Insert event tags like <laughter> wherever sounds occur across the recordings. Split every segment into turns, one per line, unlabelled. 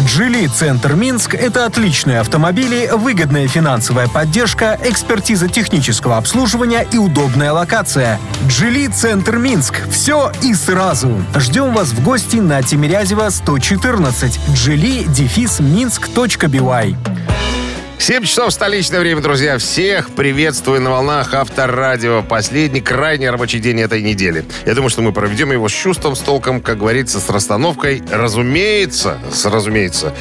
«Джили Центр Минск» — это отличные автомобили, выгодная финансовая поддержка, экспертиза технического обслуживания и удобная локация. «Джили Центр Минск» — все и сразу. Ждем вас в гости на Тимирязева 114. «Джили» дефис минск.бивай.
7 часов столичное время, друзья. Всех приветствую на волнах Авторадио. Последний, крайний рабочий день этой недели. Я думаю, что мы проведем его с чувством, с толком, как говорится, с расстановкой. Разумеется, с, разумеется,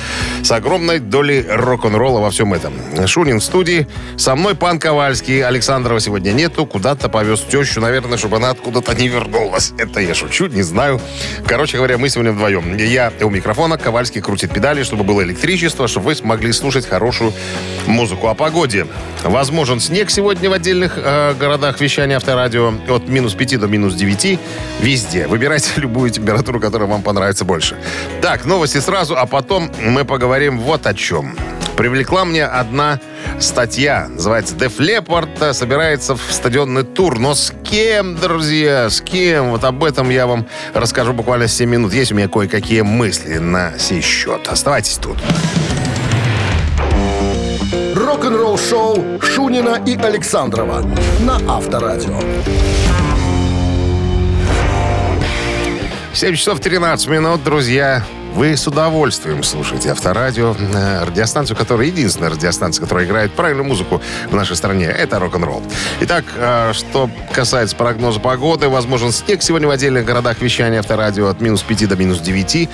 с огромной долей рок-н-ролла во всем этом. Шунин в студии. Со мной пан Ковальский. Александрова сегодня нету. Куда-то повез тещу, наверное, чтобы она откуда-то не вернулась. Это я шучу, не знаю. Короче говоря, мы сегодня вдвоем. Я у микрофона, Ковальский крутит педали, чтобы было электричество, чтобы вы смогли слушать хорошую музыку о погоде. Возможен снег сегодня в отдельных э, городах вещания авторадио от минус 5 до минус 9 везде. Выбирайте <laughs> любую температуру, которая вам понравится больше. Так, новости сразу, а потом мы поговорим вот о чем. Привлекла мне одна статья. Называется «Def Leppard собирается в стадионный тур». Но с кем, друзья, с кем? Вот об этом я вам расскажу буквально 7 минут. Есть у меня кое-какие мысли на сей счет. Оставайтесь тут
рок-н-ролл шоу Шунина и Александрова на Авторадио.
7 часов 13 минут, друзья. Вы с удовольствием слушаете Авторадио, э, радиостанцию, которая единственная радиостанция, которая играет правильную музыку в нашей стране. Это рок-н-ролл. Итак, э, что касается прогноза погоды, возможен снег сегодня в отдельных городах вещания Авторадио от минус 5 до минус 9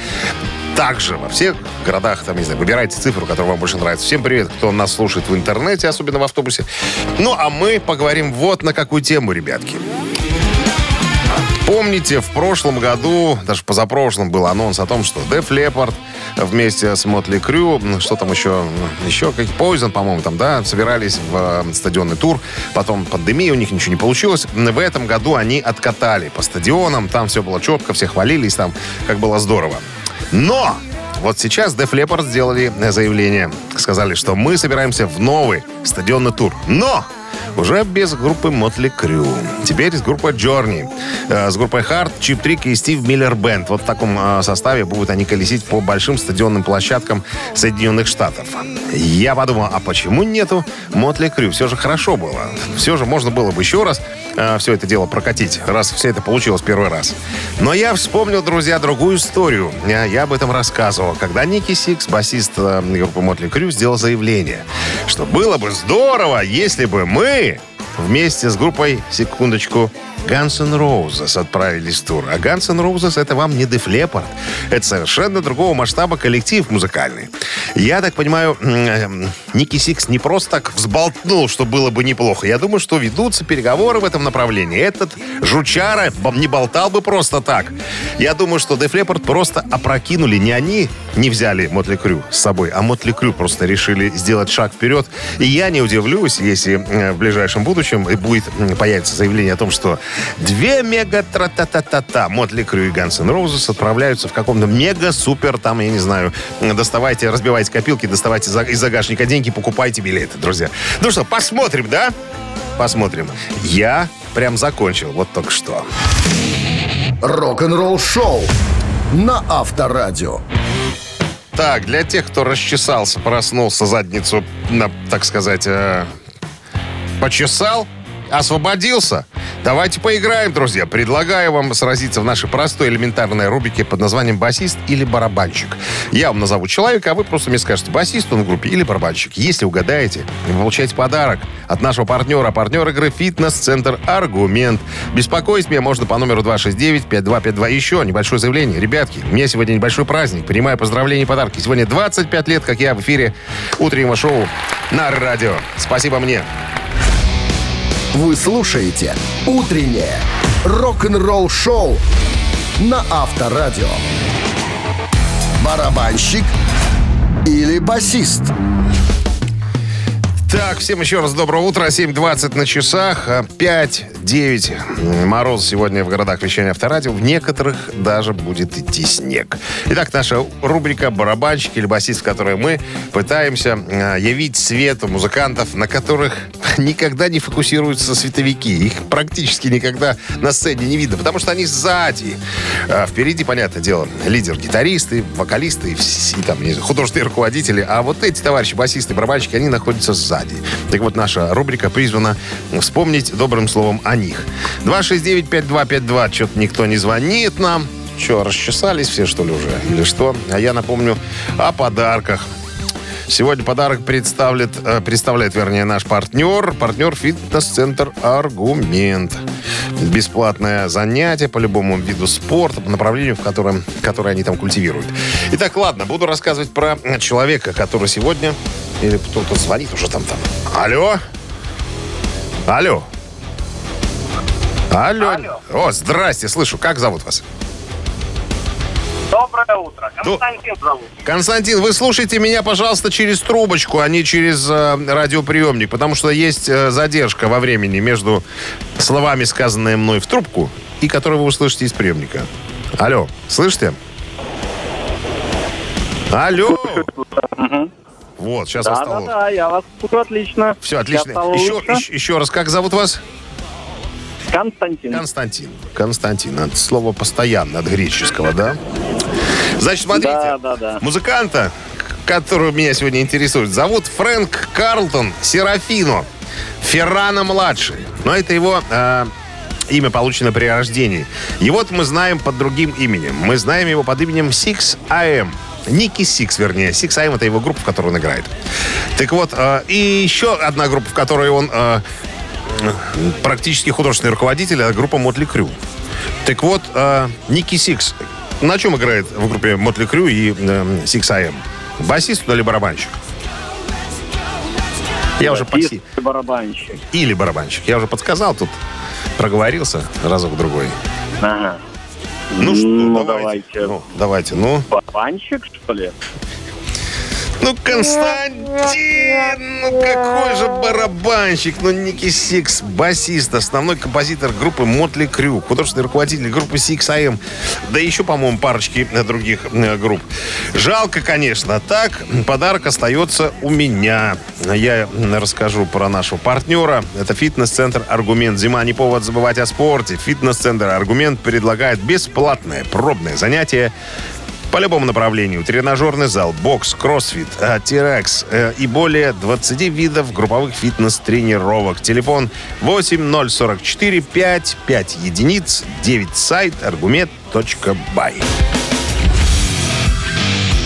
также во всех городах, там, не знаю, выбирайте цифру, которая вам больше нравится. Всем привет, кто нас слушает в интернете, особенно в автобусе. Ну, а мы поговорим вот на какую тему, ребятки. Помните, в прошлом году, даже позапрошлом, был анонс о том, что Def Leppard вместе с Мотли Крю, что там еще, еще как Poison, по-моему, там, да, собирались в э, стадионный тур. Потом пандемия, у них ничего не получилось. В этом году они откатали по стадионам, там все было четко, все хвалились, там как было здорово. Но вот сейчас Def Leppard сделали заявление. Сказали, что мы собираемся в новый стадионный тур. Но уже без группы Мотли Крю. Теперь с группой Journey. Э, с группой Hard, Чип Трик и Стив Миллер Бенд. Вот в таком э, составе будут они колесить по большим стадионным площадкам Соединенных Штатов. Я подумал, а почему нету Мотли Крю? Все же хорошо было. Все же можно было бы еще раз э, все это дело прокатить, раз все это получилось первый раз. Но я вспомнил, друзья, другую историю. Я, я об этом рассказывал, когда Nikki Sixx, басист э, группы Mötley Crüe, сделал заявление, что было бы здорово, если бы мы вместе с группой, секундочку, Guns N' Roses отправились в тур. А Guns N' Roses это вам не Def Leppard. Это совершенно другого масштаба коллектив музыкальный. Я так понимаю, эм, Nikki Sixx не просто так взболтнул, что было бы неплохо. Я думаю, что ведутся переговоры в этом направлении. Этот жучара не болтал бы просто так. Я думаю, что Def Leppard просто опрокинули. Не они не взяли Мотли Крю с собой, а Мотли Крю просто решили сделать шаг вперед. И я не удивлюсь, если э, в ближайшем будущем будет появится заявление о том, что Две мега тра та та та та Мотли Крю и N' Roses отправляются в каком-то мега-супер, там, я не знаю, доставайте, разбивайте копилки, доставайте из загашника деньги, покупайте билеты, друзья. Ну что, посмотрим, да? Посмотрим. Я прям закончил вот только что.
Рок-н-ролл шоу на Авторадио.
Так, для тех, кто расчесался, проснулся, задницу, на, так сказать, э, почесал, освободился. Давайте поиграем, друзья. Предлагаю вам сразиться в нашей простой элементарной рубрике под названием «Басист» или «Барабанщик». Я вам назову человека, а вы просто мне скажете, басист он в группе или барабанщик. Если угадаете, вы получаете подарок от нашего партнера. Партнер игры «Фитнес-центр Аргумент». Беспокоить меня можно по номеру 269-5252. Еще небольшое заявление. Ребятки, у меня сегодня небольшой праздник. Принимаю поздравления и подарки. Сегодня 25 лет, как я в эфире утреннего шоу на радио. Спасибо мне.
Вы слушаете «Утреннее рок-н-ролл-шоу» на Авторадио. Барабанщик или басист?
Так, всем еще раз доброе утро. 7.20 на часах. 5-9 мороз сегодня в городах вещания авторадио. В некоторых даже будет идти снег. Итак, наша рубрика «Барабанщики» или басист, в которой мы пытаемся э, явить свету музыкантов, на которых никогда не фокусируются световики. Их практически никогда на сцене не видно, потому что они сзади. А впереди, понятное дело, лидер-гитаристы, вокалисты и, там художественные руководители. А вот эти товарищи, басисты, барабанщики, они находятся сзади сзади. Так вот, наша рубрика призвана вспомнить добрым словом о них. 269-5252. Что-то никто не звонит нам. Что, расчесались все, что ли, уже? Или что? А я напомню о подарках. Сегодня подарок представляет, э, представляет, вернее, наш партнер, партнер фитнес-центр «Аргумент». Бесплатное занятие по любому виду спорта, по направлению, в котором, которое они там культивируют. Итак, ладно, буду рассказывать про человека, который сегодня или кто-то звонит уже там там. Алло? Алло? Алло. Алло. О, здрасте, слышу. Как зовут вас?
Доброе утро. Константин зовут.
Константин, вы слушайте меня, пожалуйста, через трубочку, а не через э, радиоприемник, потому что есть э, задержка во времени между словами, сказанные мной в трубку, и которые вы услышите из приемника. Алло, слышите? Алло. Вот, сейчас
да,
осталось.
Да, да, я вас слышу отлично.
Все, отлично. Еще, еще, еще раз, как зовут вас?
Константин.
Константин. Константин. Это слово постоянно от греческого, да? Значит, смотрите. Да, да, да. Музыканта, который меня сегодня интересует, зовут Фрэнк Карлтон Серафино. Феранна-младший. Но это его... Э, имя получено при рождении. Его мы знаем под другим именем. Мы знаем его под именем Sixx:A.M.. Nikki Sixx, вернее. Sixx:A.M. это его группа, в которой он играет. Так вот, э, и еще одна группа, в которой он э, практически художественный руководитель, это группа Mötley Crüe. Так вот, э, Nikki Sixx на чем играет в группе Mötley Crüe и Sixx:A.M.? Басист или барабанщик? Я уже
почти... барабанщик.
Или барабанщик. Я уже подсказал тут. Проговорился разок-другой.
Ага.
Ну что, ну, давайте. давайте. Ну, давайте, ну.
Барабанщик, что ли?
Ну, Константин, ну какой же барабанщик, ну Nikki Sixx, басист, основной композитор группы Mötley Crüe, художественный руководитель группы Sixx:A.M., да еще, по-моему, парочки других э, групп. Жалко, конечно, так подарок остается у меня. Я расскажу про нашего партнера. Это фитнес-центр «Аргумент». Зима не повод забывать о спорте. Фитнес-центр «Аргумент» предлагает бесплатное пробное занятие по любому направлению. Тренажерный зал, бокс, кроссфит, э, тирекс э, и более 20 видов групповых фитнес-тренировок. Телефон 8044 5 5 единиц 9 сайт аргумент.бай.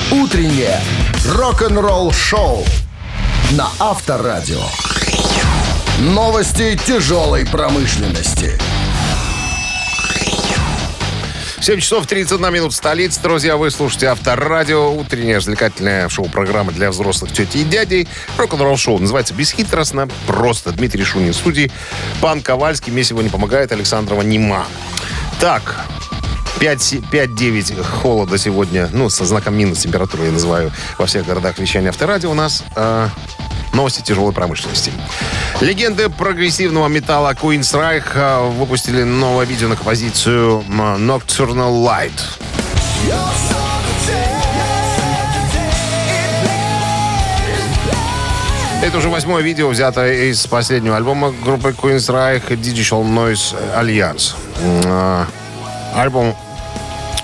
Утреннее рок-н-ролл шоу на Авторадио. Новости тяжелой промышленности.
7 часов 31 минут столицы. Друзья, вы слушаете Авторадио. Утренняя развлекательная шоу-программа для взрослых тети и дядей. Рок-н-ролл шоу. Называется «Бесхитростно». Просто. Дмитрий Шунин в студии. Пан Ковальский. Мне сегодня помогает Александрова Нима. Так, 5-9 холода сегодня, ну, со знаком минус температуры я называю во всех городах вещания авторадио у нас. Э, новости тяжелой промышленности. Легенды прогрессивного металла Queen's Reich а, выпустили новое видео на композицию Nocturnal Light. Это уже восьмое видео, взятое из последнего альбома группы Queen's Reich Digital Noise Alliance. А, альбом,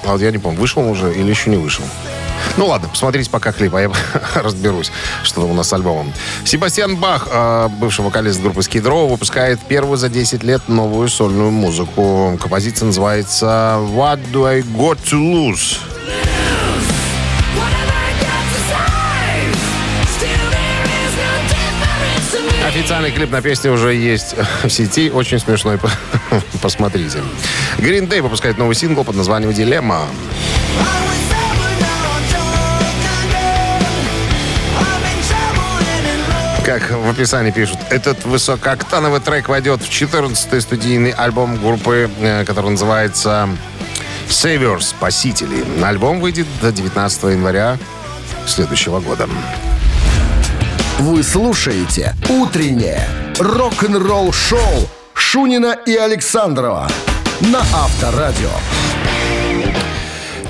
вот я не помню, вышел он уже или еще не вышел. Ну ладно, посмотрите пока клип, а я <laughs> разберусь, что у нас с альбомом. Себастьян Бах, а, бывший вокалист группы Row, выпускает первую за 10 лет новую сольную музыку. Композиция называется «What do I got to lose?» Официальный клип на песню уже есть в сети. Очень смешной. <laughs> Посмотрите. Green Day выпускает новый сингл под названием «Дилемма». Как в описании пишут, этот высокооктановый трек войдет в 14-й студийный альбом группы, э, который называется Saviors, Спасители. Альбом выйдет до 19 января следующего года.
Вы слушаете «Утреннее рок-н-ролл-шоу» Шунина и Александрова на Авторадио.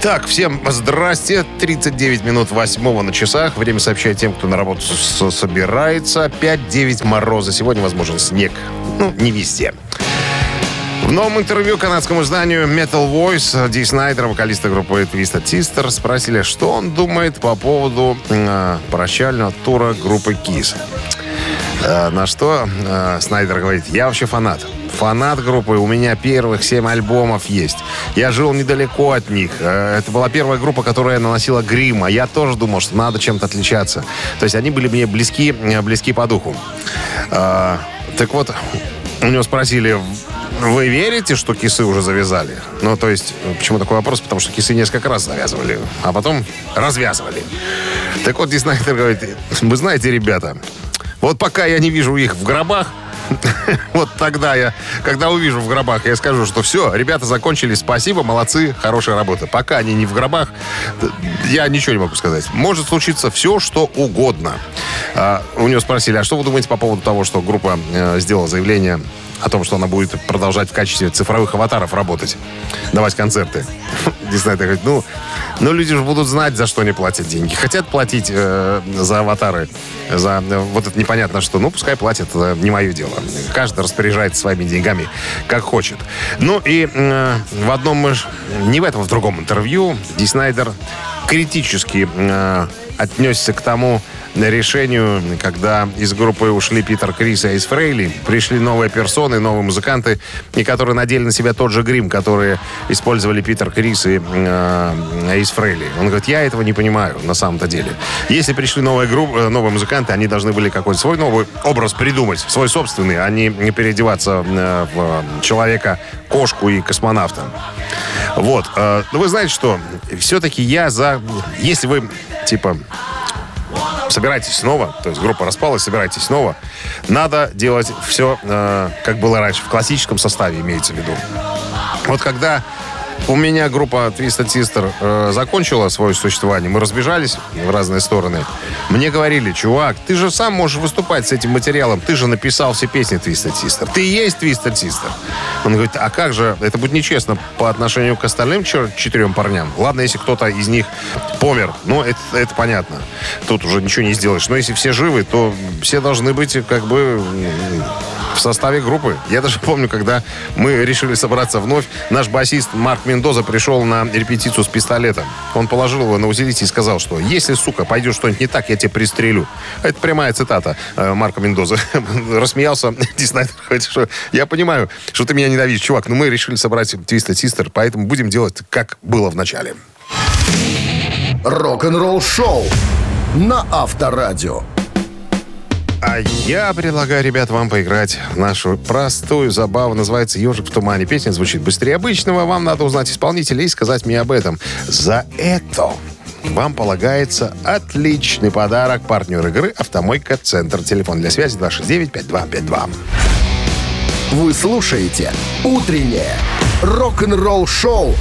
Так, всем здрасте. 39 минут восьмого на часах. Время сообщать тем, кто на работу собирается. 5-9 мороза. Сегодня возможен снег. Ну, не везде. В новом интервью канадскому изданию Metal Voice Ди Снайдер, вокалиста группы Twisted Sister, спросили, что он думает по поводу э, прощального тура группы Kiss. Э, на что э, Снайдер говорит, я вообще фанат. Фанат группы, у меня первых семь альбомов есть. Я жил недалеко от них. Э, Это была первая группа, которая наносила грим, а я тоже думал, что надо чем-то отличаться. То есть они были мне близки, э, близки по духу. Э, Так вот, у него спросили, вы верите, что кисы уже завязали? Ну, то есть, почему такой вопрос? Потому что кисы несколько раз завязывали, а потом развязывали. Так вот, Диснайдер <laughs> говорит, вы знаете, ребята, вот пока я не вижу их в гробах, <laughs> вот тогда я, когда увижу в гробах, я скажу, что все, ребята закончили, спасибо, молодцы, хорошая работа. Пока они не в гробах, я ничего не могу сказать. Может случиться все, что угодно. А, у него спросили, а что вы думаете по поводу того, что группа э, сделала заявление о том, что она будет продолжать в качестве цифровых аватаров работать, давать концерты. <laughs> Дисней говорит, ну, ну, люди же будут знать, за что они платят деньги. Хотят платить э, за аватары, за э, вот это непонятно что. Ну, пускай платят, э, не мое дело. Каждый распоряжается своими деньгами, как хочет. Ну, и э, в одном, не в этом, в другом интервью Ди Снайдер критически э, отнесся к тому решению, когда из группы ушли Питер Крис и Эйс Фрейли, пришли новые персоны, новые музыканты, и которые надели на себя тот же грим, который использовали Питер Крис и э, Фрейли. Он говорит, я этого не понимаю на самом-то деле. Если пришли новые, группы, э, новые музыканты, они должны были какой-то свой новый образ придумать, свой собственный, а не не переодеваться э, в человека, кошку и космонавта. Вот. э, Ну, вы знаете что? Все-таки я за... Если вы, типа, собирайтесь снова, то есть группа распалась, собирайтесь снова, надо делать все, э, как было раньше, в классическом составе имеется в виду. Вот когда у меня группа Twisted Sister э, закончила свое существование, мы разбежались в разные стороны. Мне говорили, чувак, ты же сам можешь выступать с этим материалом, ты же написал все песни Twisted Sister, ты и есть Twisted Sister. Он говорит, а как же, это будет нечестно по отношению к остальным четырем парням. Ладно, если кто-то из них помер, ну, это, это понятно. Тут уже ничего не сделаешь. Но если все живы, то все должны быть как бы в составе группы. Я даже помню, когда мы решили собраться вновь, наш басист Марк Мендоза пришел на репетицию с пистолетом. Он положил его на усилитель и сказал, что если, сука, пойдет что-нибудь не так, я тебя пристрелю. Это прямая цитата э, Марка Мендоза. <laughs> Рассмеялся <laughs> Диснайдер, что я понимаю, что ты меня ненавидишь, чувак, но мы решили собрать Twisted Sister, поэтому будем делать, как было в начале.
Рок-н-ролл-шоу на Авторадио.
А я предлагаю, ребят, вам поиграть в нашу простую забаву. Называется «Ежик в тумане». Песня звучит быстрее обычного. Вам надо узнать исполнителя и сказать мне об этом. За это вам полагается отличный подарок. Партнер игры «Автомойка Центр». Телефон для связи 269-5252.
Вы слушаете «Утреннее рок-н-ролл-шоу»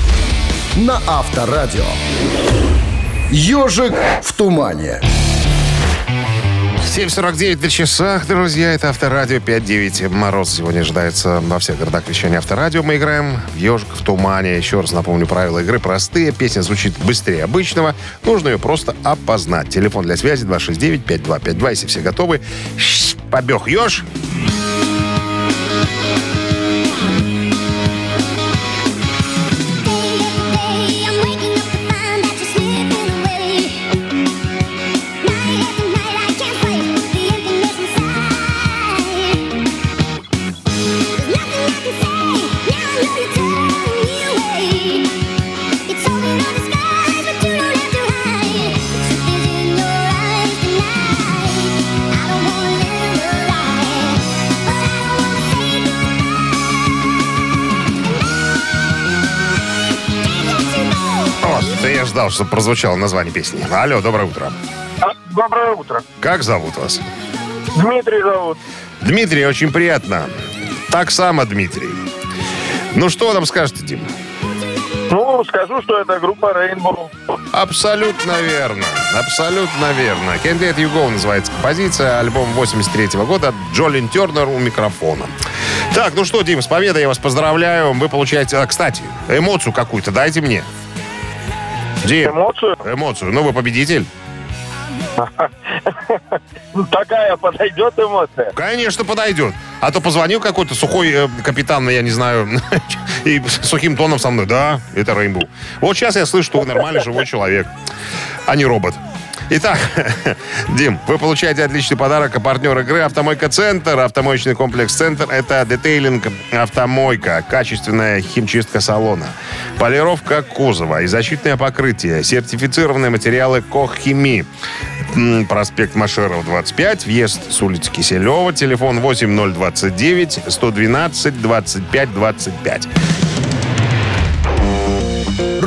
на Авторадио. «Ежик в тумане».
7.49 на часах, друзья. Это Авторадио 5.9. Мороз сегодня ожидается во всех городах вещания Авторадио. Мы играем в «Ежик в тумане». Еще раз напомню, правила игры простые. Песня звучит быстрее обычного. Нужно ее просто опознать. Телефон для связи 269-5252. Если все готовы, побег еж. Ждал, чтобы прозвучало название песни. Алло, доброе утро.
Доброе утро.
Как зовут вас?
Дмитрий зовут.
Дмитрий, очень приятно. Так само, Дмитрий. Ну, что нам скажете, Дим?
Ну, скажу, что это группа Rainbow.
Абсолютно верно. Абсолютно верно. Can't Let You Go называется композиция. Альбом 83 года. Джолин Тернер у микрофона. Так, ну что, Дим, с победой я вас поздравляю. Вы получаете... а, кстати, эмоцию какую-то дайте мне. Дим,
Эмоцию?
эмоцию. Ну, вы победитель.
Ну, Такая подойдет эмоция.
Конечно, подойдет. А то позвонил какой-то сухой э, капитан, я не знаю, <laughs> и сухим тоном со мной. Да, это Рейнбоу. Вот сейчас я слышу, что вы нормальный живой человек, а не робот. Итак, <laughs> Дим, вы получаете отличный подарок. А партнер игры «Автомойка Центр». Автомоечный комплекс «Центр» — это детейлинг «Автомойка», качественная химчистка салона, полировка кузова и защитное покрытие, сертифицированные материалы «Коххими». Проспект Машеров, 25, въезд с улицы Киселева, телефон 8029 112 25 25.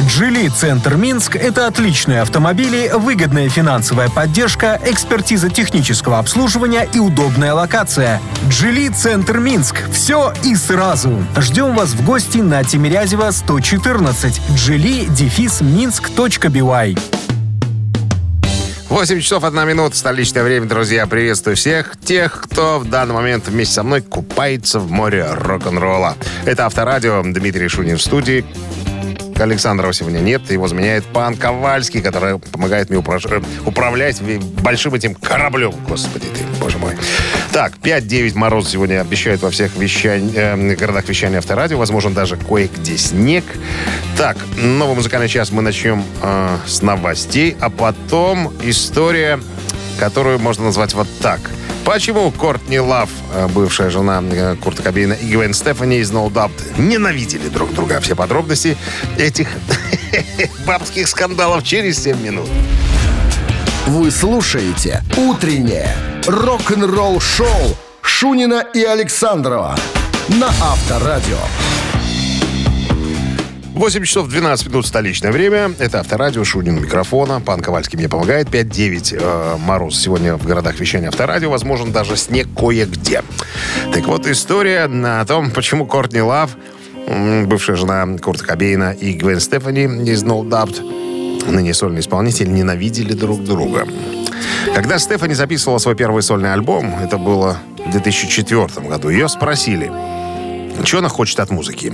«Джили Центр Минск» — это отличные автомобили, выгодная финансовая поддержка, экспертиза технического обслуживания и удобная локация. «Джили Центр Минск» — все и сразу. Ждем вас в гости на Тимирязева 114. «Джили» дефис минск.бивай.
8 часов 1 минута, столичное время, друзья. Приветствую всех тех, кто в данный момент вместе со мной купается в море рок-н-ролла. Это Авторадио, Дмитрий Шунин в студии. Александрова сегодня нет, его заменяет пан Ковальский, который помогает мне упраж- э, управлять большим этим кораблем. Господи ты, боже мой. Так, 5-9 мороз сегодня обещают во всех вещань- э, городах вещания Авторадио. Возможно, даже кое-где снег. Так, новый музыкальный час мы начнем э, с новостей, а потом история, которую можно назвать вот так. Почему Кортни Лав, э, бывшая жена э, Курта Кобейна, и Гвен Стефани из No Doubt ненавидели друг друга? Все подробности этих <laughs> бабских скандалов через 7 минут.
Вы слушаете «Утреннее рок-н-ролл-шоу» Шунина и Александрова на Авторадио.
8 часов 12 минут столичное время. Это Авторадио, Шунин микрофона. Пан Ковальский мне помогает. 5-9 э, мороз сегодня в городах вещания Авторадио. Возможно, даже снег кое-где. Так вот, история о том, почему Кортни Лав, бывшая жена Курта Кобейна и Гвен Стефани из No Doubt, ныне сольный исполнитель, ненавидели друг друга. Когда Стефани записывала свой первый сольный альбом, это было в 2004 году, ее спросили, что она хочет от музыки.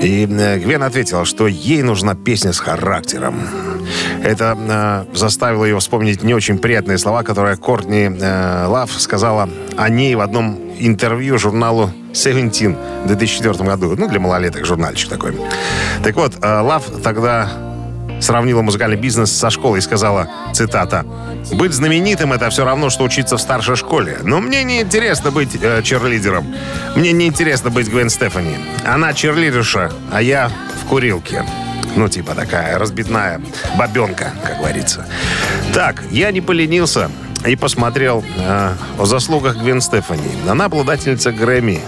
И э, Гвен ответила, что ей нужна песня с характером. Это э, заставило ее вспомнить не очень приятные слова, которые Кортни э, Лав сказала о ней в одном интервью журналу Seventeen в 2004 году. Ну, для малолеток журнальчик такой. Так вот, э, Лав тогда сравнила музыкальный бизнес со школой и сказала, цитата, «Быть знаменитым — это все равно, что учиться в старшей школе. Но мне не интересно быть э, черлидером. Мне не интересно быть Гвен Стефани. Она черлидерша, а я в курилке». Ну, типа такая разбитная бабенка, как говорится. Так, я не поленился и посмотрел э, о заслугах Гвен Стефани. Она обладательница Грэмми.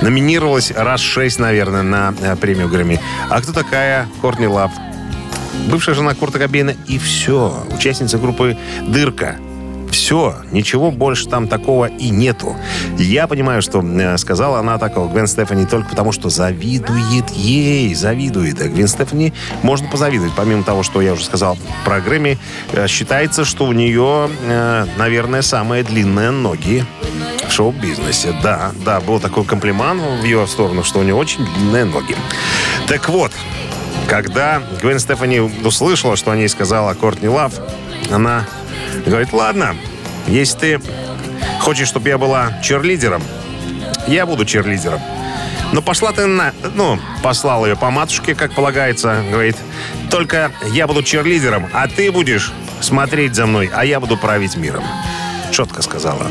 Номинировалась раз шесть, наверное, на э, премию Грэмми. А кто такая Кортни Лав? Бывшая жена Курта Кобейна, и все. Участница группы «Дырка». Все, ничего больше там такого и нету. Я понимаю, что э, сказала она такого Гвен Стефани только потому, что завидует ей, завидует. А Гвен Стефани можно позавидовать. Помимо того, что я уже сказал про Грэмми, э, считается, что у нее, э, наверное, самые длинные ноги в шоу-бизнесе. Да, да, был такой комплимент в ее сторону, что у нее очень длинные ноги. Так вот, когда Гвен Стефани услышала, что о ней сказала Кортни Лав, она говорит, ладно, если ты хочешь, чтобы я была черлидером, я буду черлидером. Но пошла ты на... Ну, послал ее по матушке, как полагается. Говорит, только я буду черлидером, а ты будешь смотреть за мной, а я буду править миром. Четко сказала.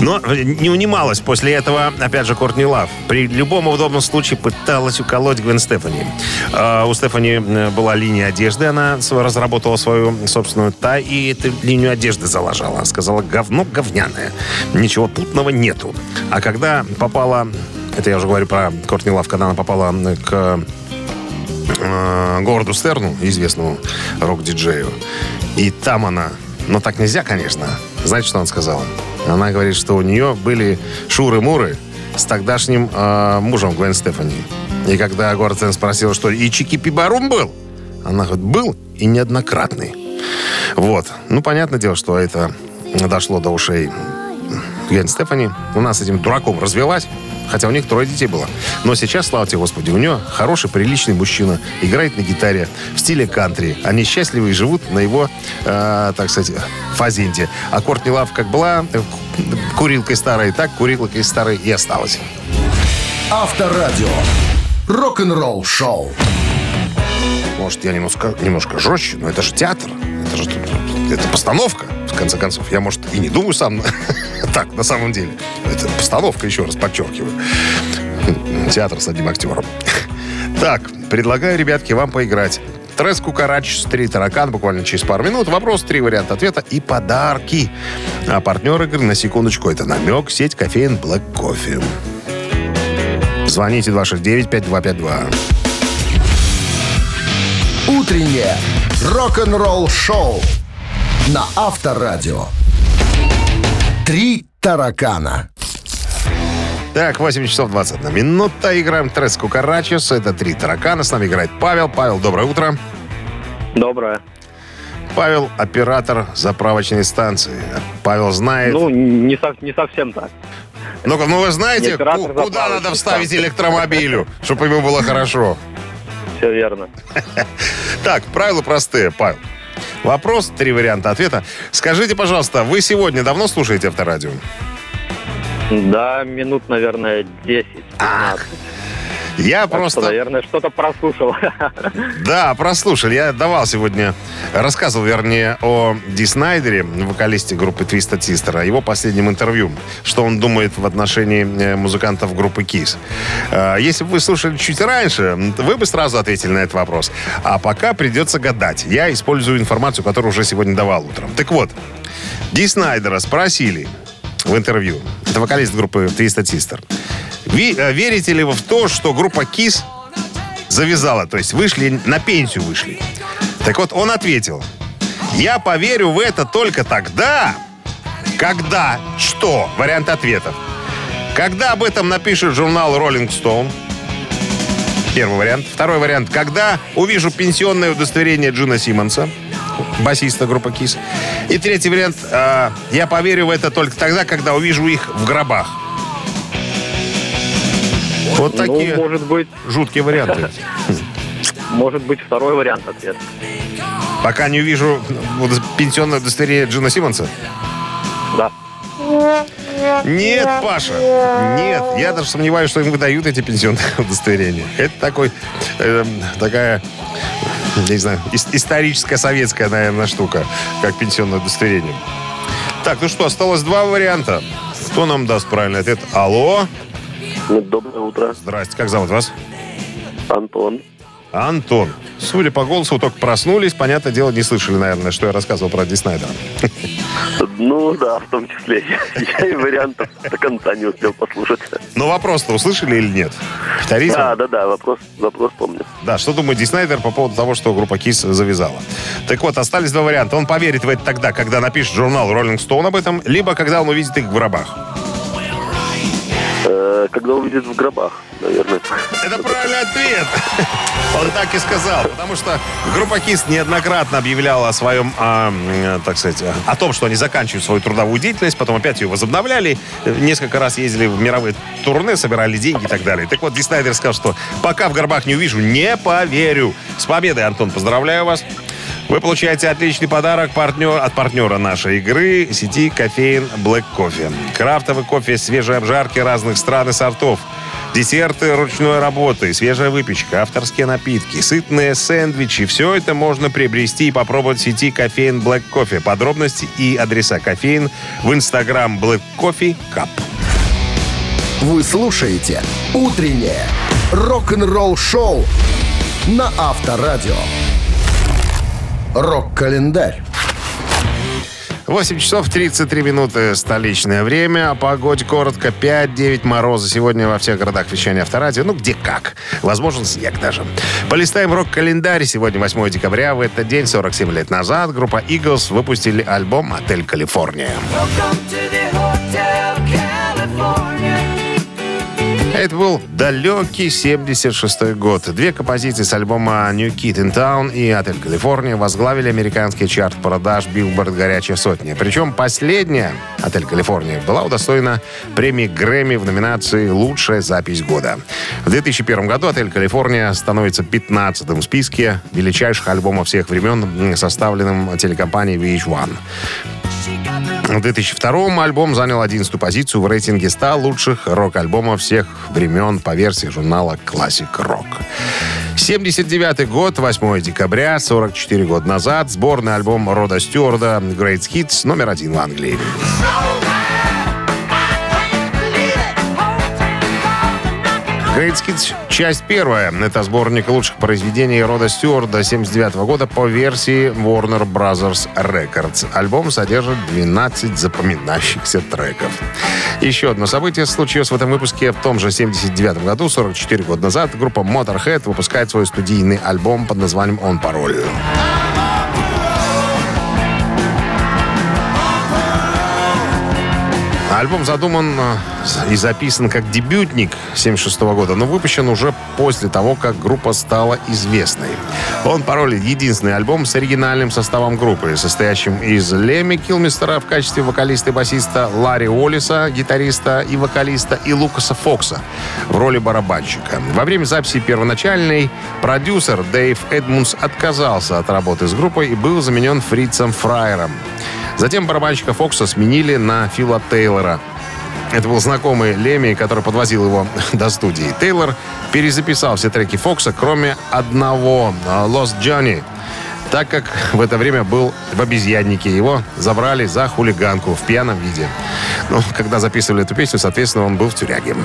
Но не унималась после этого, опять же, Кортни Лав. При любом удобном случае пыталась уколоть Гвен Стефани. А, у Стефани э, была линия одежды, она разработала свою собственную та и эту линию одежды заложила. Сказала, говно говняное. Ничего путного нету. А когда попала, это я уже говорю про Кортни Лав, когда она попала к э, Говарду Стерну, известному рок-диджею. И там она, но так нельзя, конечно. Знаете, что она сказала? Она говорит, что у нее были шуры-муры с тогдашним э, мужем Гвен Стефани. И когда Стерн спросил, что и Чики Пибарум был, она говорит, был и неоднократный. Вот. Ну, понятное дело, что это дошло до ушей Гвен Стефани. У нас этим дураком развелась. Хотя у них трое детей было. Но сейчас, слава тебе, Господи, у нее хороший, приличный мужчина. Играет на гитаре в стиле кантри. Они счастливы и живут на его, э, так сказать, фазенде. А Кортни Лав как была э, курилкой старой, так курилкой старой и осталась.
Авторадио. Рок-н-ролл шоу.
Может, я немножко, немножко жестче, но это же театр. Это же это постановка, в конце концов. Я, может, и не думаю сам <laughs> так, на самом деле. Это постановка, еще раз подчеркиваю. Театр с одним актером. Так, предлагаю, ребятки, вам поиграть. Трес Кукарач, три таракан, буквально через пару минут. Вопрос, три варианта ответа и подарки. А партнер игры, на секундочку, это намек, сеть кофеин Black Coffee. Звоните 269-5252.
Утреннее рок-н-ролл шоу на Авторадио. Три таракана.
Так, 8 часов 21 минута. Играем Трес Кукарачес. Это три таракана. С нами играет Павел. Павел, доброе утро.
Доброе.
Павел – оператор заправочной станции. Павел знает...
Ну, не, со- не совсем так.
Ну, ну вы знаете, ку- куда надо вставить
станции.
электромобилю, чтобы ему было хорошо.
Все верно. <laughs>
Так, правила простые, Павел. Вопрос, три варианта ответа. Скажите, пожалуйста, вы сегодня давно слушаете авторадио?
Да, минут, наверное, 10-15.
Я
Так
просто...
что, наверное, что-то прослушал. <laughs>
Да, прослушали. Я давал сегодня, рассказывал, вернее, о Ди Снайдере, вокалисте группы Твиста Систера, о его последнем интервью, что он думает в отношении э, музыкантов группы Kiss. Э, Если бы вы слушали чуть раньше, вы бы сразу ответили на этот вопрос. А пока придется гадать. Я использую информацию, которую уже сегодня давал утром. Так вот, Ди Снайдера спросили в интервью, это вокалист группы Твиста э, верите ли вы в то, что группа Kiss завязала, то есть вышли, на пенсию вышли. Так вот, он ответил, я поверю в это только тогда, когда, что, вариант ответов. Когда об этом напишет журнал Rolling Stone, первый вариант. Второй вариант, когда увижу пенсионное удостоверение Джина Симмонса, басиста группы Kiss. И третий вариант, э, я поверю в это только тогда, когда увижу их в гробах. Вот такие
Ну, может быть,
жуткие варианты.
может быть, второй вариант ответа.
Пока не увижу пенсионное удостоверение Джина Симмонса.
Да.
Нет, Паша, нет. Я даже сомневаюсь, что им выдают эти пенсионные <laughs> удостоверения. Это такой, эм, такая, я не знаю, ис- историческая советская, наверное, штука, как пенсионное удостоверение. Так, ну что, осталось два варианта. Кто нам даст правильный ответ? Алло?
Доброе утро,
Здрасте, как зовут вас?
Антон.
Антон. Судя по голосу, вы только проснулись. Понятное дело, не слышали, наверное, что я рассказывал про Ди Снайдера.
Ну да, в том числе. Я и вариантов до конца не успел послушать.
Но вопрос-то услышали или нет? Повторите.
Да, да, да, вопрос, вопрос помню.
Да, что думает Ди Снайдер по поводу того, что группа Кис завязала? Так вот, остались два варианта. Он поверит в это тогда, когда напишет журнал Rolling Stone об этом, либо когда он увидит их в гробах.
Э, Когда увидит в гробах, наверное.
Это правильный ответ. Он так и сказал. Потому что группа неоднократно объявляла о своем, а, м, так сказать, о том, что они заканчивают свою трудовую деятельность, потом опять ее возобновляли. Несколько раз ездили в мировые турне, собирали деньги и так далее. Так вот, Ди Снайдер сказал, что пока в гробах не увижу, не поверю. С победой, Антон, поздравляю вас. Вы получаете отличный подарок партнер, от партнера нашей игры сети кофеин Black Coffee. Крафтовый кофе свежей обжарки разных стран и сортов. Десерты ручной работы, свежая выпечка, авторские напитки, сытные сэндвичи. Все это можно приобрести и попробовать в сети кофеин Black Coffee. Подробности и адреса кофеин в инстаграм Black Coffee Cup.
Вы слушаете «Утреннее рок-н-ролл-шоу» на Авторадио. Рок-календарь.
8 часов 33 минуты столичное время. О погоде коротко. 5-9 мороза сегодня во всех городах вещания авторадио. Ну, где как. Возможен снег даже. Полистаем рок-календарь. Сегодня 8 декабря. В этот день, 47 лет назад, группа Eagles выпустили альбом «Отель Калифорния». Это был далекий 76 год. Две композиции с альбома New Kid in Town и Отель Калифорния возглавили американский чарт продаж Billboard Горячая сотня. Причем последняя, Отель Калифорния, была удостоена премии Грэмми в номинации «Лучшая запись года». В 2001 году Отель Калифорния становится 15-м в списке величайших альбомов всех времен, составленным телекомпанией VH1. В 2002 альбом занял 11 позицию в рейтинге 100 лучших рок-альбомов всех времен по версии журнала Classic Rock. 79 год, 8 декабря, 44 года назад, сборный альбом Рода Стюарда Great Hits номер один в Англии. Hits, часть первая. Это сборник лучших произведений Рода Стюарда 79 года по версии Warner Brothers Records. Альбом содержит 12 запоминающихся треков. Еще одно событие случилось в этом выпуске. В том же 79 году, 44 года назад, группа Motorhead выпускает свой студийный альбом под названием «Он пароль». Альбом задуман э, и записан как дебютник 76 года, но выпущен уже после того, как группа стала известной. Он пароль единственный альбом с оригинальным составом группы, состоящим из Леми Килмистера в качестве вокалиста и басиста, Ларри Уоллиса, гитариста и вокалиста, и Лукаса Фокса в роли барабанщика. Во время записи первоначальный продюсер Дэйв Эдмунс отказался от работы с группой и был заменен Фрицем Фрайером. Затем барабанщика Фокса сменили на Фила Тейлора. Это был знакомый Леми, который подвозил его <laughs> до студии. Тейлор перезаписал все треки Фокса, кроме одного «Lost Johnny», так как в это время был в обезьяннике. Его забрали за хулиганку в пьяном виде. Ну, когда записывали эту песню, соответственно, он был в тюряге.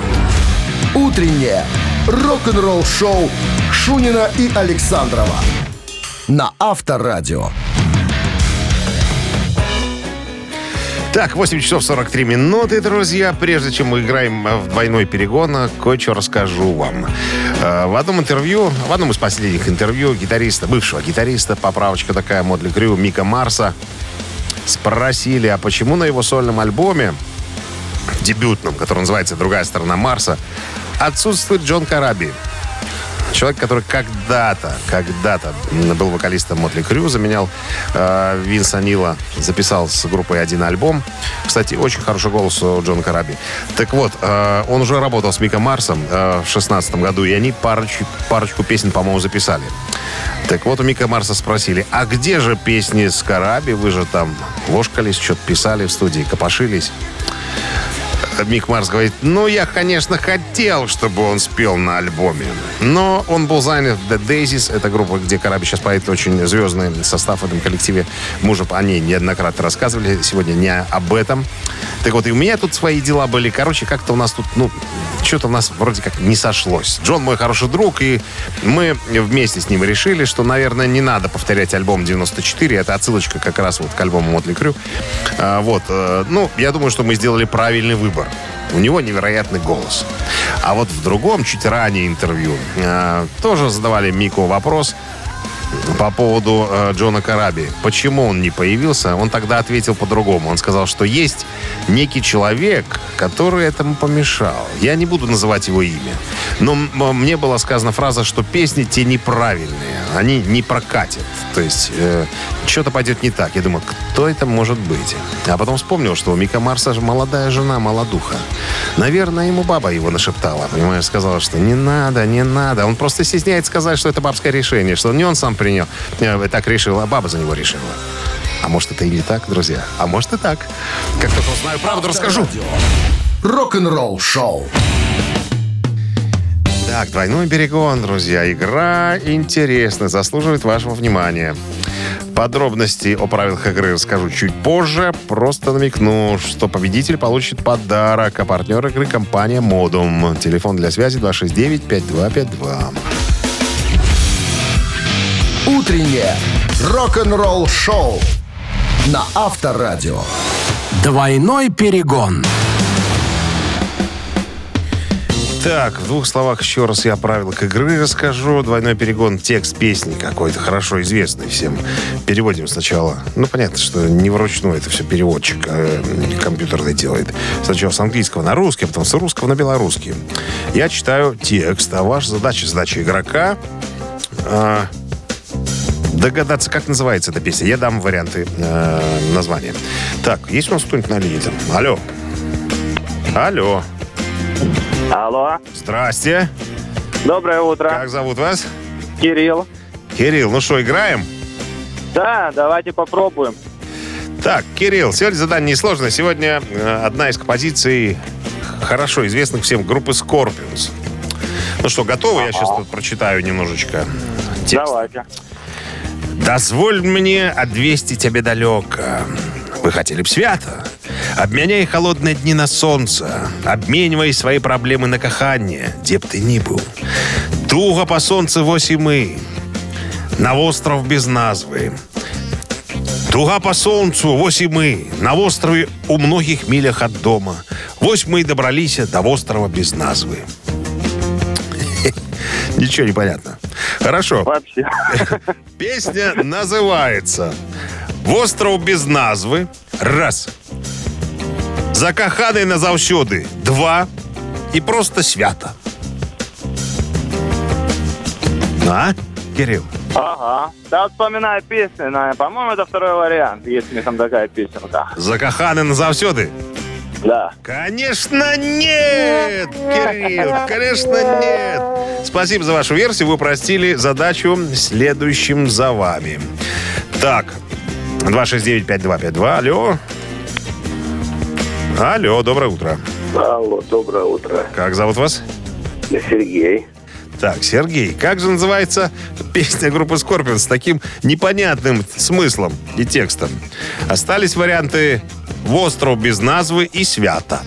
Утреннее рок-н-ролл-шоу Шунина и Александрова на Авторадио.
Так, 8 часов 43 минуты, друзья. Прежде чем мы играем в двойной перегон, кое-что расскажу вам. Э, В одном интервью, в одном из последних интервью гитариста, бывшего гитариста, поправочка такая, Модли Крю, Мика Марса, спросили, а почему на его сольном альбоме, дебютном, который называется «Другая сторона Марса», отсутствует Джон Караби. Человек, который когда-то, когда-то был вокалистом Мотли Крю, заменял э, Винса Нила, записал с группой один альбом. Кстати, очень хороший голос у Джона Караби. Так вот, э, он уже работал с Миком Марсом э, в шестнадцатом году, и они парочку, парочку песен, по-моему, записали. Так вот, у Мика Марса спросили, а где же песни с Караби? Вы же там ложкались, что-то писали в студии, копошились. Мик Марс говорит, ну, я, конечно, хотел, чтобы он спел на альбоме. Но он был занят The Daisies. Это группа, где Караби сейчас поет очень звездный состав в этом коллективе. Мы уже о ней неоднократно рассказывали. Сегодня не об этом. Так вот, и у меня тут свои дела были. Короче, как-то у нас тут, ну, что-то у нас вроде как не сошлось. Джон мой хороший друг, и мы вместе с ним решили, что, наверное, не надо повторять альбом 94. Это отсылочка как раз вот к альбому Мотли Крю. А, вот. э, Ну, я думаю, что мы сделали правильный выбор. У него невероятный голос. А вот в другом, чуть ранее интервью, э, тоже задавали Мику вопрос по поводу э, Джона Караби. Почему он не появился? Он тогда ответил по-другому. Он сказал, что есть некий человек, который этому помешал. Я не буду называть его имя. Но мне была сказана фраза, что песни те неправильные. Они не прокатят. То есть э, что-то пойдет не так. Я думаю, кто это может быть? А потом вспомнил, что у Мика Марса же молодая жена, молодуха. Наверное, ему баба его нашептала. Понимаешь, сказала, что не надо, не надо. Он просто стесняется сказать, что это бабское решение, что не он сам принял, так решил, а баба за него решила. А может, это и не так, друзья? А может и так. Как только узнаю правду, расскажу.
Рок-н-ролл-шоу.
Так, двойной перегон, друзья. Игра интересная, заслуживает вашего внимания. Подробности о правилах игры расскажу чуть позже. Просто намекну, что победитель получит подарок. А партнер игры компания «Модум». Телефон для связи 269-5252.
Утреннее рок-н-ролл-шоу на Авторадио.
Двойной перегон.
Так, в двух словах еще раз я о правилах игры расскажу. Двойной перегон, текст песни какой-то, хорошо известный всем. Переводим сначала. Ну, понятно, что не вручную это все переводчик э, компьютерный делает. Сначала с английского на русский, а потом с русского на белорусский. Я читаю текст, а ваша задача, задача игрока э, догадаться, как называется эта песня. Я дам варианты э, названия. Так, есть у нас кто-нибудь на линии там? Алло. Алло.
Алло,
Здрасте.
доброе утро.
Как зовут вас?
Кирилл.
Кирилл, ну что, играем?
Да, давайте попробуем.
Так, Кирилл, сегодня задание несложное. Сегодня э, одна из композиций хорошо известных всем группы Scorpions. Ну что, готовы? Я сейчас тут прочитаю немножечко текст.
Давайте.
Дозволь мне отвести тебя далеко. Вы хотели б свято? Обменяй холодные дни на солнце. Обменивай свои проблемы на каханне, где б ты ни был. Туго по солнцу восі ми. На остров без назвы. Туга по солнцу, восі мы. На острове у многих милях от дома. Вось мы и добрались до острова без назвы. Ничего не понятно. Хорошо.
Вообще. <laughs>
Песня называется «Востров без назвы». Раз. «Закаханий назавсюди». Два. И просто свято. А, Кирилл?
Ага. Да, вспоминаю песню. наверное. По-моему, это второй вариант. У них там такая песенка.
«Закаханий назавсюди».
Да.
Конечно, нет, Кирилл, конечно, нет. Спасибо за вашу версию. Вы упростили задачу следующим за вами. Так, 269-5252. Алло. Алло, доброе утро.
Алло, доброе утро.
Как зовут вас?
Сергей.
Так, Сергей, как же называется песня группы Scorpions с таким непонятным смыслом и текстом? Остались варианты «Остров без назвы» и «Свято».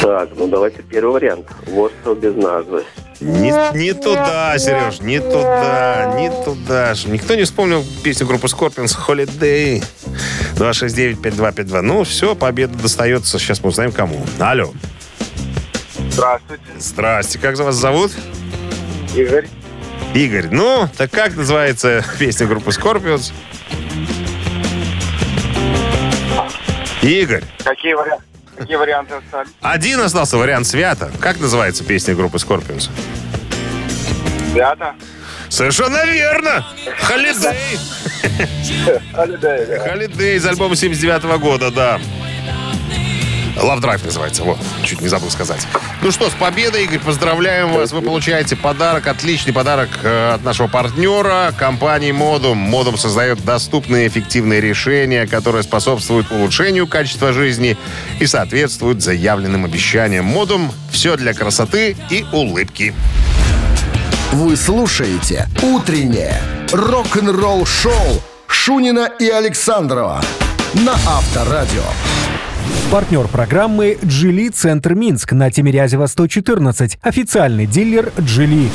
Так, ну давайте первый вариант. Остров без назвы.
Не, не туда, Сереж, не туда, не туда же. Никто не вспомнил песню группы Scorpions «Holiday». 269-5252. Ну, все, победа достается. Сейчас мы узнаем, кому. Алло.
Здравствуйте.
Здрасте. Как за вас зовут?
Игорь.
Игорь. Ну, так как называется песня группы Scorpions? Игорь.
Какие варианты? Какие варианты остались?
Один остался вариант «Свято». Как называется песня группы Scorpions?
Ребята.
Совершенно верно! «Holiday». <laughs> «Holiday» из альбома 79 года, да. Love Drive называется. Вот, чуть не забыл сказать. Ну что, с победой, Игорь, поздравляем вас. Вы получаете подарок, отличный подарок э, от нашего партнера, компании Модум. Модум создает доступные эффективные решения, которые способствуют улучшению качества жизни и соответствуют заявленным обещаниям. Модум – все для красоты и улыбки.
Вы слушаете «Утреннее рок-н-ролл-шоу» Шунина и Александрова на Авторадио.
Партнер программы «Джили Центр Минск» на Тимирязева 114. Официальный дилер «Джили».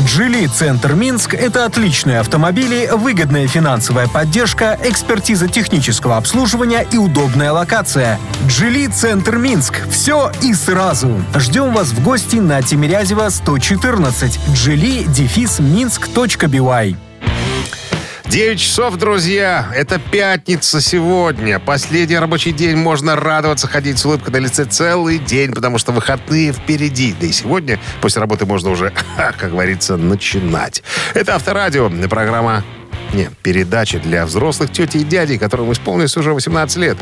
«Джили Центр Минск» — это отличные автомобили, выгодная финансовая поддержка, экспертиза технического обслуживания и удобная локация. «Джили Центр Минск» — все и сразу. Ждем вас в гости на Тимирязева 114. «Джили» дефис минск.бивай.
9 часов, друзья. Это пятница сегодня. Последний рабочий день. Можно радоваться, ходить с улыбкой на лице целый день, потому что выходные впереди. Да и сегодня после работы можно уже, <laughs> как говорится, начинать. Это Авторадио. Программа не, передача для взрослых тети и дядей, которым исполнилось уже 18 лет.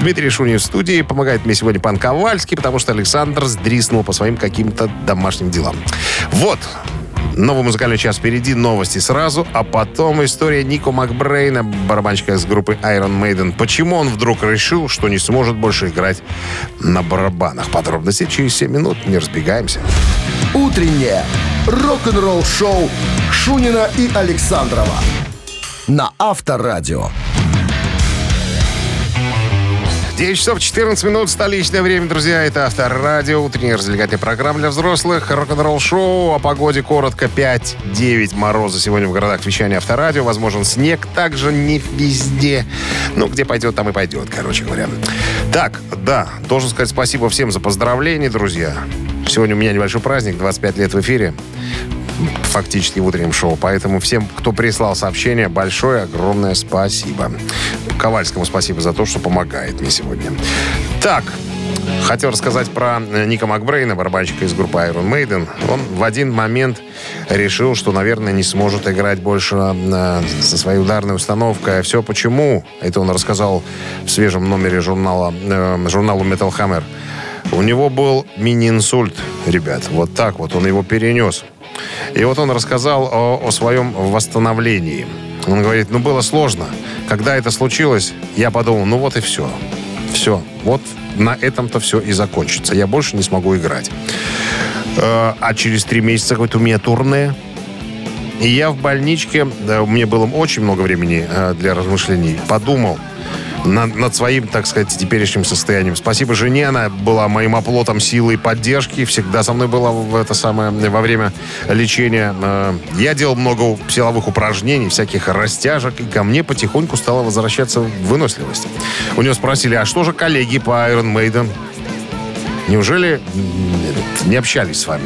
Дмитрий Шунин в студии. Помогает мне сегодня пан Ковальский, потому что Александр сдриснул по своим каким-то домашним делам. Вот, Новый музыкальный час впереди, новости сразу, а потом история Нико Макбрейна, барабанщика с группы Iron Maiden. Почему он вдруг решил, что не сможет больше играть на барабанах? Подробности через 7 минут. Не разбегаемся.
Утреннее рок-н-ролл-шоу Шунина и Александрова на Авторадио.
9 часов 14 минут, столичное время, друзья. Это Авторадио, утренняя развлекательная программа для взрослых. Рок-н-ролл шоу о погоде коротко 5-9 мороза сегодня в городах вещания Авторадио. Возможен снег, также не везде. Ну, где пойдет, там и пойдет, короче говоря. Так, да, должен сказать спасибо всем за поздравления, друзья. Сегодня у меня небольшой праздник, 25 лет в эфире фактически в утреннем шоу. Поэтому всем, кто прислал сообщение, большое, огромное спасибо. Ковальскому спасибо за то, что помогает мне сегодня. Так, хотел рассказать про э, Ника Макбрейна, барабанщика из группы Iron Maiden. Он в один момент решил, что, наверное, не сможет играть больше э, со своей ударной установкой. А все почему? Это он рассказал в свежем номере журнала, э, журналу Metal Hammer. У него был мини-инсульт, ребят. Вот так вот он его перенес. И вот он рассказал о, о своем восстановлении. Он говорит, ну было сложно. Когда это случилось, я подумал, ну вот и все. Все. Вот на этом-то все и закончится. Я больше не смогу играть. Э, А через три месяца какое-то у меня турне. И я в больничке, да, меня было очень много времени э, для размышлений, подумал над, над своим, так сказать, теперешним состоянием. Спасибо жене, она была моим оплотом силы и поддержки, всегда со мной была в это самое, во время лечения. Э, Я делал много силовых упражнений, всяких растяжек, и ко мне потихоньку стала возвращаться выносливость. У него спросили, а что же коллеги по Iron Maiden? Неужели не общались с вами?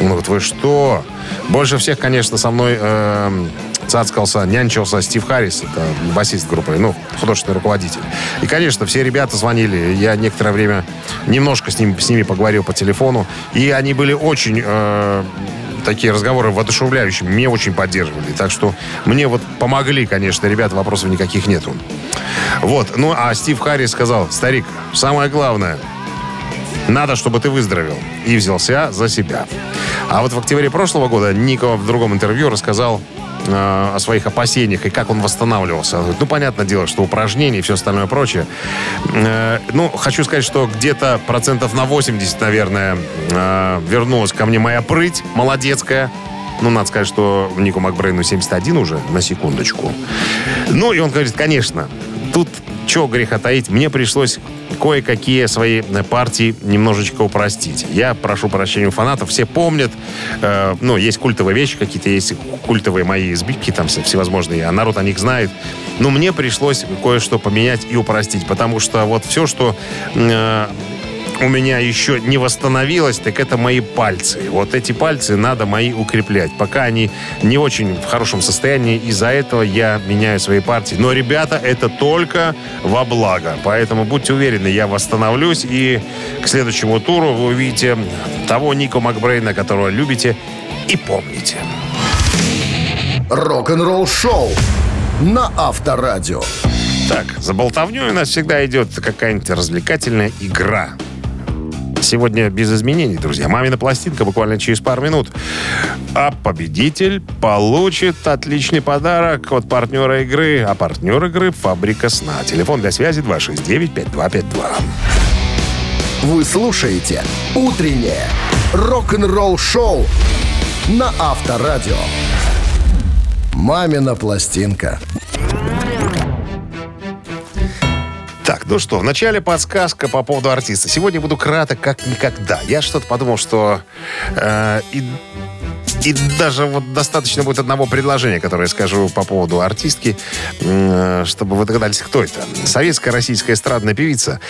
Он говорит, вы что? Больше всех, конечно, со мной э, цацкался, нянчился Стив Харрис, это басист группы, ну, художественный руководитель. И, конечно, все ребята звонили. Я некоторое время немножко с, ним, с ними поговорил по телефону. И они были очень... э, такие разговоры воодушевляющие. Мне очень поддерживали. Так что мне вот помогли, конечно, ребята, вопросов никаких нету. Вот. Ну, а Стив Харрис сказал, старик, самое главное, надо, чтобы ты выздоровел. И взялся за себя. А вот в октябре прошлого года Нико в другом интервью рассказал э, о своих опасениях и как он восстанавливался. Ну, понятное дело, что упражнения и все остальное прочее. Э, ну, хочу сказать, что где-то процентов на 80, наверное, э, вернулась ко мне моя прыть молодецкая. Ну, надо сказать, что Нику Макбрейну 71 уже, на секундочку. Ну, и он говорит, конечно, тут чего греха таить, мне пришлось кое-какие свои партии немножечко упростить. Я прошу прощения у фанатов, все помнят, э, ну, есть культовые вещи какие-то, есть культовые мои избитки там все- всевозможные, а народ о них знает. Но мне пришлось кое-что поменять и упростить, потому что вот все, что э, у меня еще не восстановилось, так это мои пальцы. Вот эти пальцы надо мои укреплять. Пока они не очень в хорошем состоянии, из-за этого я меняю свои партии. Но, ребята, это только во благо. Поэтому будьте уверены, я восстановлюсь. И к следующему туру вы увидите того Нико Макбрейна, которого любите и помните.
Рок-н-ролл шоу на Авторадио.
Так, за болтовней у нас всегда идет какая-нибудь развлекательная игра. Сегодня без изменений, друзья. Мамина пластинка буквально через пару минут. А победитель получит отличный подарок от партнера игры. А партнер игры — Фабрика сна. Телефон для связи 269-5252.
Вы слушаете «Утреннее рок-н-ролл-шоу» на Авторадио. «Мамина пластинка».
Так, ну что, вначале подсказка по поводу артиста. Сегодня буду краток, как никогда. Я что-то подумал, что э, и, и даже вот достаточно будет одного предложения, которое я скажу по поводу артистки, э, чтобы вы догадались, кто это. Советская российская эстрадная певица,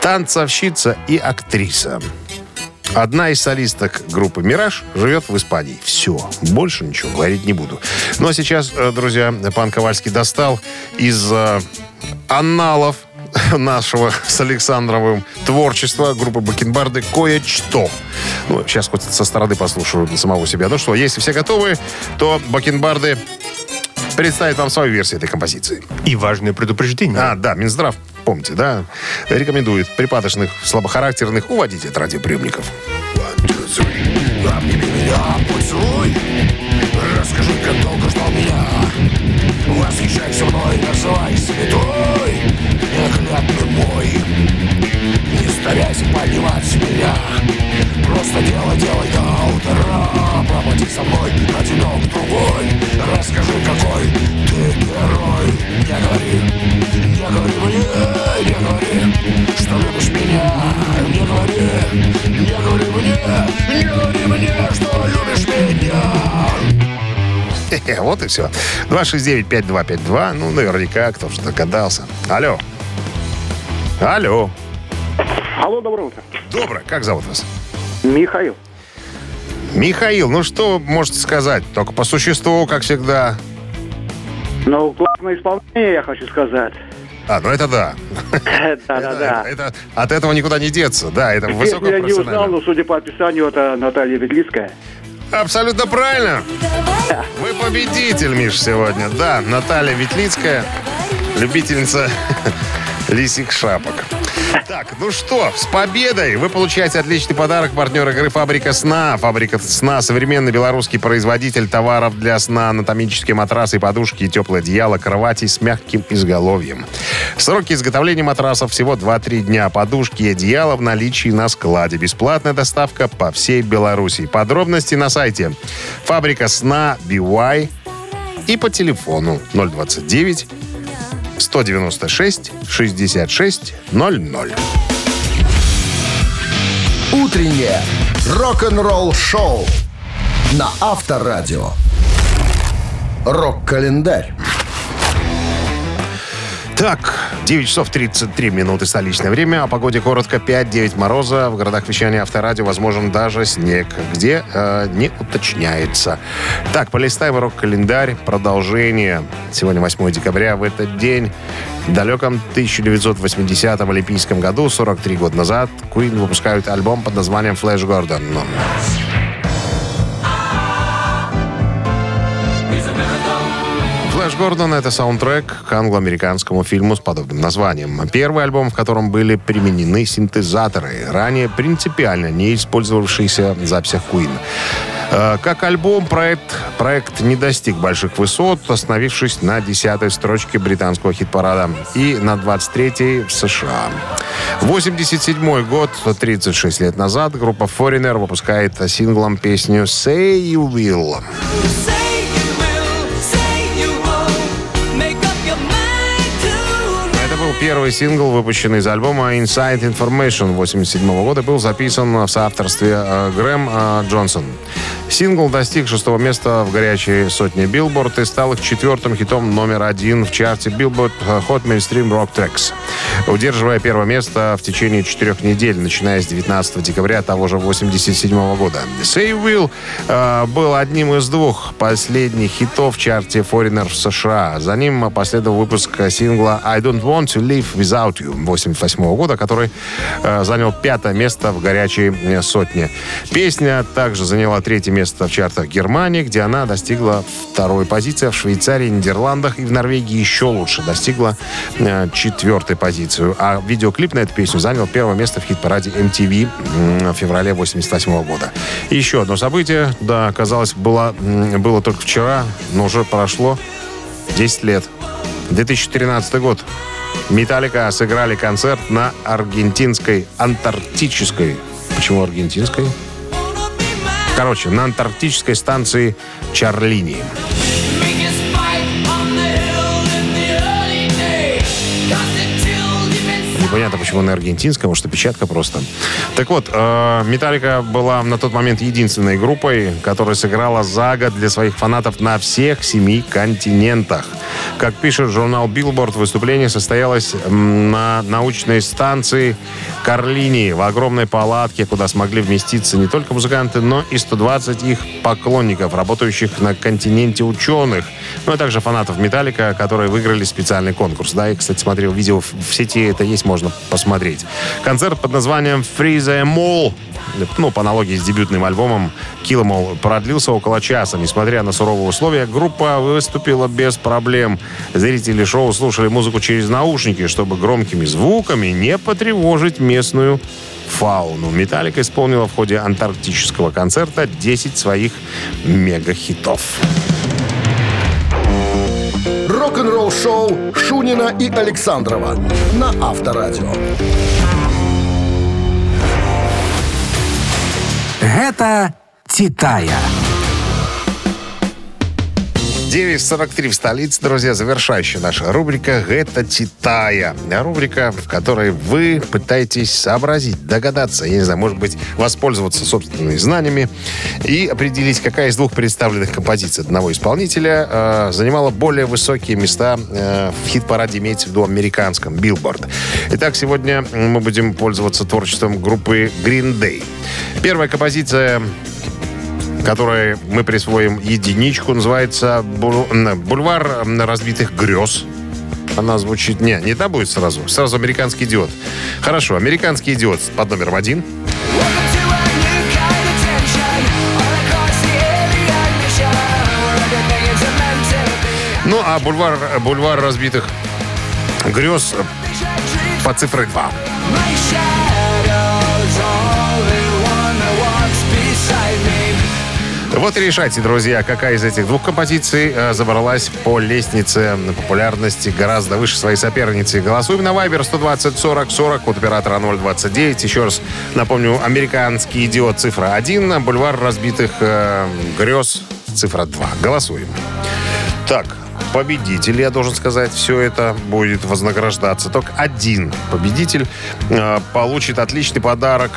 танцовщица и актриса. Одна из солисток группы «Мираж» живет в Испании. Все. Больше ничего говорить не буду. Ну, а сейчас, э, друзья, пан Ковальский достал из э, аналов <laughs> нашего с Александровым творчества группы Бакенбарды кое-что. Ну, сейчас хоть со стороны послушаю самого себя. Ну что, если все готовы, то Бакенбарды представит вам свою версию этой композиции.
И важное предупреждение.
А, да, Минздрав, помните, да, рекомендует припадочных, слабохарактерных уводить от радиоприемников.
Обними меня, поцелуй Расскажи, как долго ждал меня Восхищайся мной, называй святой как мой Не стараясь понимать меня Просто дело делай до утра Проводи со мной одинок другой Расскажи, какой ты герой Не говори, не говори мне, не говори Что любишь меня Не говори, не говори мне, не говори мне Что любишь меня
вот и все. 269-5252. Ну, наверняка кто-то догадался. Алло. Алло.
Алло, доброе утро.
Доброе. Как зовут вас?
Михаил.
Михаил, ну что можете сказать? Только по существу, как всегда.
Ну, классное исполнение, я хочу сказать.
А, ну это да.
Да-да-да.
Это, это- от этого никуда не деться. Да, это
Песню я не узнал, но, судя по описанию, это Наталья Ветлицкая.
Абсолютно правильно. Вы победитель, Миш, сегодня. Да, Наталья Ветлицкая, любительница лисих шапок. Так, ну что, с победой! Вы получаете отличный подарок. Партнер игры «Фабрика сна». «Фабрика сна» — современный белорусский производитель товаров для сна, анатомические матрасы, подушки, теплое одеяло, кровати с мягким изголовьем. Сроки изготовления матрасов всего 2-3 дня. Подушки и одеяло в наличии на складе. Бесплатная доставка по всей Беларуси. Подробности на сайте «Фабрика сна BY» и по телефону 029 196 66 00.
Утреннее рок-н-ролл-шоу на Авторадио. Рок-календарь.
Так, 9 часов 33 минуты столичное время. О погоде коротко 5-9 мороза. В городах вещания авторадио возможен даже снег, где э, не уточняется. Так, полистаем рок-календарь. Продолжение. Сегодня 8 декабря. В этот день, в далеком 1980 олимпийском году, 43 года назад, Queen выпускают альбом под названием «Флэш Гордон». Флэш Гордон — это саундтрек к англо-американскому фильму с подобным названием. Первый альбом, в котором были применены синтезаторы, ранее принципиально не использовавшиеся в записях Queen. Э, Как альбом проект, проект не достиг больших высот, остановившись на 10 строчке британского хит-парада и на 23 в США. 87 год, 36 лет назад, группа Foreigner выпускает синглом песню «Say You Will». Это первый сингл, выпущенный из альбома Inside Information 87 года. Был записан в соавторстве э, Грэм э, Джонсон. Сингл достиг шестого места в горячей сотне Billboard и стал их четвертым хитом номер один в чарте Billboard Hot Mainstream Rock Tracks, удерживая первое место в течение четырех недель, начиная с 19 декабря того же 87 года. Say Will э, был одним из двух последних хитов в чарте Foreigner в США. За ним последовал выпуск сингла I Don't Want to Live Without You 88 года, который э, занял пятое место в горячей э, сотне. Песня также заняла третье место в чартах Германии, где она достигла второй позиции, а в Швейцарии, Нидерландах и в Норвегии еще лучше достигла э, четвертой позицию. А видеоклип на эту песню занял первое место в хит-параде MTV в феврале 88 года. И еще одно событие, да, казалось, было, было только вчера, но уже прошло 10 лет. 2013 год. Металлика сыграли концерт на аргентинской антарктической. Почему аргентинской? Короче, на антарктической станции Чарлини. Непонятно, почему на аргентинском, может, опечатка просто. Так вот, э, Металлика была на тот момент единственной группой, которая сыграла за год для своих фанатов на всех семи континентах. Как пишет журнал Billboard, выступление состоялось на научной станции Карлини в огромной палатке, куда смогли вместиться не только музыканты, но и 120 их поклонников, работающих на континенте ученых, ну а также фанатов Металлика, которые выиграли специальный конкурс. Да, и, кстати, смотрел видео в сети, это есть, можно посмотреть. Концерт под названием Free the Mall ну, по аналогии с дебютным альбомом Kill 'Em All, продлился около часа. Несмотря на суровые условия, группа выступила без проблем. Зрители шоу слушали музыку через наушники, чтобы громкими звуками не потревожить местную фауну. Металлика исполнила в ходе антарктического концерта 10 своих мега-хитов.
Рок-н-ролл-шоу Шунина и Александрова на Авторадио.
Гэта Титая.
9.43 в столице, друзья, завершающая наша рубрика «Это Титая». Рубрика, в которой вы пытаетесь сообразить, догадаться, я не знаю, может быть, воспользоваться собственными знаниями и определить, какая из двух представленных композиций одного исполнителя э, занимала более высокие места э, в хит-параде, имеется в виду американском, Billboard. Итак, сегодня мы будем пользоваться творчеством группы Green Day. Первая композиция которой мы присвоим единичку, называется «Бул- м, «Бульвар разбитых грез». Она звучит... Не, не та будет сразу. Сразу «Американский идиот». Хорошо, «Американский идиот» под номером один. Ну, а «Бульвар, бульвар разбитых грез» по цифре 2. Вот и решайте, друзья, какая из этих двух композиций э, забралась по лестнице популярности гораздо выше своей соперницы. Голосуем на Viber 120 40 40 от оператора 029. Еще раз напомню, американский идиот цифра 1, бульвар разбитых э, грез цифра 2. Голосуем. Так, победитель, я должен сказать, все это будет вознаграждаться. Только один победитель э, получит отличный подарок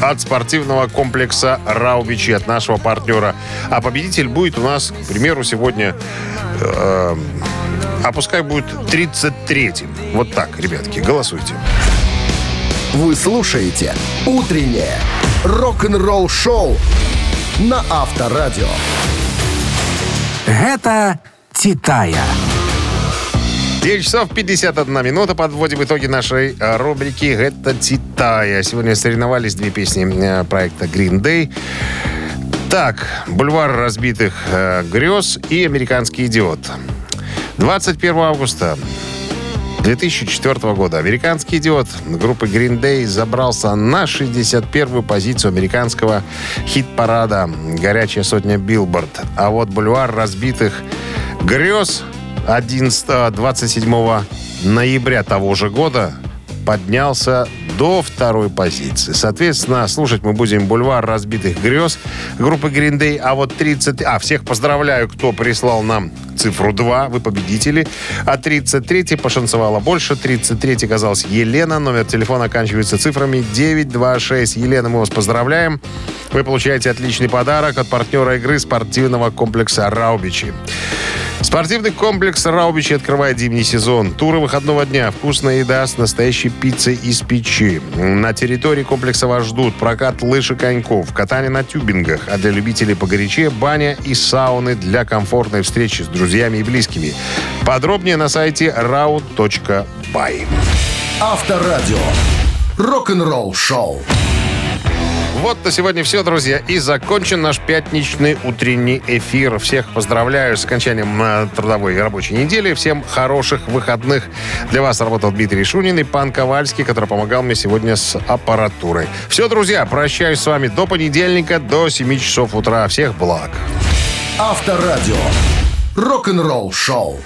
от спортивного комплекса Раубичи от нашего партнера. А победитель будет у нас, к примеру, сегодня... э, а пускай будет 33-м. Вот так, ребятки, голосуйте.
Вы слушаете «Утреннее рок-н-ролл-шоу» на Авторадио.
Гэта Титая.
9 часов 51 минута. Подводим итоги нашей э, рубрики «Это Титая». Сегодня соревновались две песни э, проекта Green Day. Так, «Бульвар разбитых э, грез» и «Американский идиот». 21 августа 2004 года американский идиот группы Green Day забрался на 61-ю позицию американского хит-парада «Горячая сотня Billboard». А вот «Бульвар разбитых грез» 11, а, 27 ноября того же года поднялся до второй позиции. Соответственно, слушать мы будем «Бульвар разбитых грез» группы Day. А вот 30... А, всех поздравляю, кто прислал нам цифру 2. Вы победители. А 33 пошансовала больше. 33 оказалась Елена. Номер телефона оканчивается цифрами 926. Елена, мы вас поздравляем. Вы получаете отличный подарок от партнера игры спортивного комплекса «Раубичи». Спортивный комплекс «Раубичи» открывает зимний сезон. Туры выходного дня, вкусная еда с настоящей пиццей из печи. На территории комплекса вас ждут прокат лыж и коньков, катание на тюбингах, а для любителей погорячее баня и сауны для комфортной встречи с друзьями и близкими. Подробнее на сайте raud.by.
Авторадио. Рок-н-ролл-шоу.
Вот на сегодня все, друзья. И закончен наш пятничный утренний эфир. Всех поздравляю с окончанием э, трудовой и рабочей недели. Всем хороших выходных. Для вас работал Дмитрий Шунин и пан Ковальский, который помогал мне сегодня с аппаратурой. Все, друзья, прощаюсь с вами до понедельника, до 7 часов утра. Всех благ.
Авторадио. Рок-н-ролл-шоу.